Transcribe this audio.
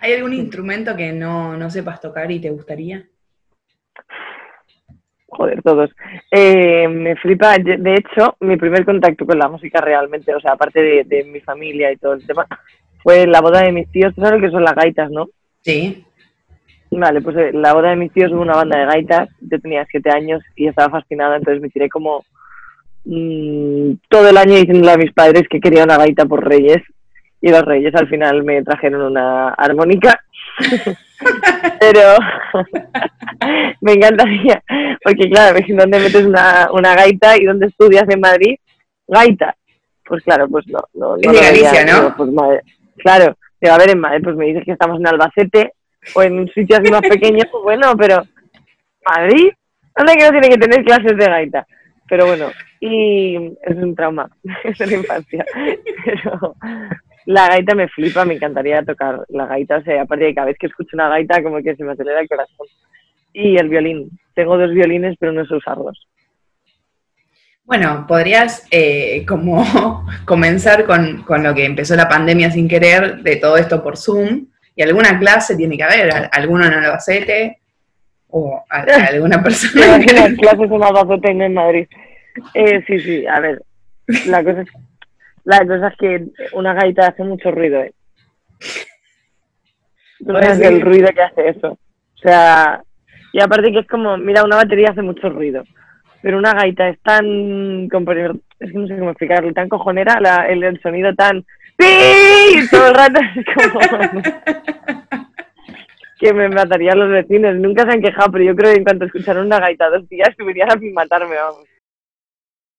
¿Hay algún instrumento que no, no sepas tocar y te gustaría? Joder, todos. Eh, me flipa, de hecho, mi primer contacto con la música realmente, o sea, aparte de, mi familia y todo el tema, fue la boda de mis tíos. ¿Tú sabes lo que son las gaitas, no? Sí. Vale, pues eh, la boda de mis tíos hubo una banda de gaitas. Yo tenía siete años y estaba fascinada, entonces me tiré como mm, todo el año diciéndole a mis padres que quería una gaita por Reyes. Y los Reyes al final me trajeron una armónica. Pero me encantaría, porque claro, ¿dónde metes una, una gaita y dónde estudias en Madrid? Gaita. Pues claro, pues no. no, no Galicia, ¿no? Pues, claro, te va a ver en Madrid, pues me dices que estamos en Albacete o en un sitio así más pequeño, pues bueno, pero Madrid, ¿dónde que no tiene que tener clases de gaita? Pero bueno, y es un trauma, es la infancia. Pero la gaita me flipa, me encantaría tocar la gaita, o sea, aparte de cada vez que escucho una gaita como que se me acelera el corazón. Y el violín, tengo dos violines pero no sé usarlos. Bueno, podrías eh, como comenzar con, con, lo que empezó la pandemia sin querer, de todo esto por Zoom, y alguna clase tiene que haber, alguno en Albacete, o alguna persona. Las clases en Albacete en Madrid. Eh, sí, sí, a ver, la cosa es la cosa es que una gaita hace mucho ruido, ¿eh? Tú sabes el ruido que hace eso. O sea, y aparte que es como, mira, una batería hace mucho ruido, pero una gaita es tan, es que no sé cómo explicarlo, tan cojonera, la, el, sonido tan, ¡Pi! todo el rato es como... que me matarían los vecinos. Nunca se han quejado, pero yo creo que en cuanto escucharon una gaita dos días, subirían a matarme, vamos.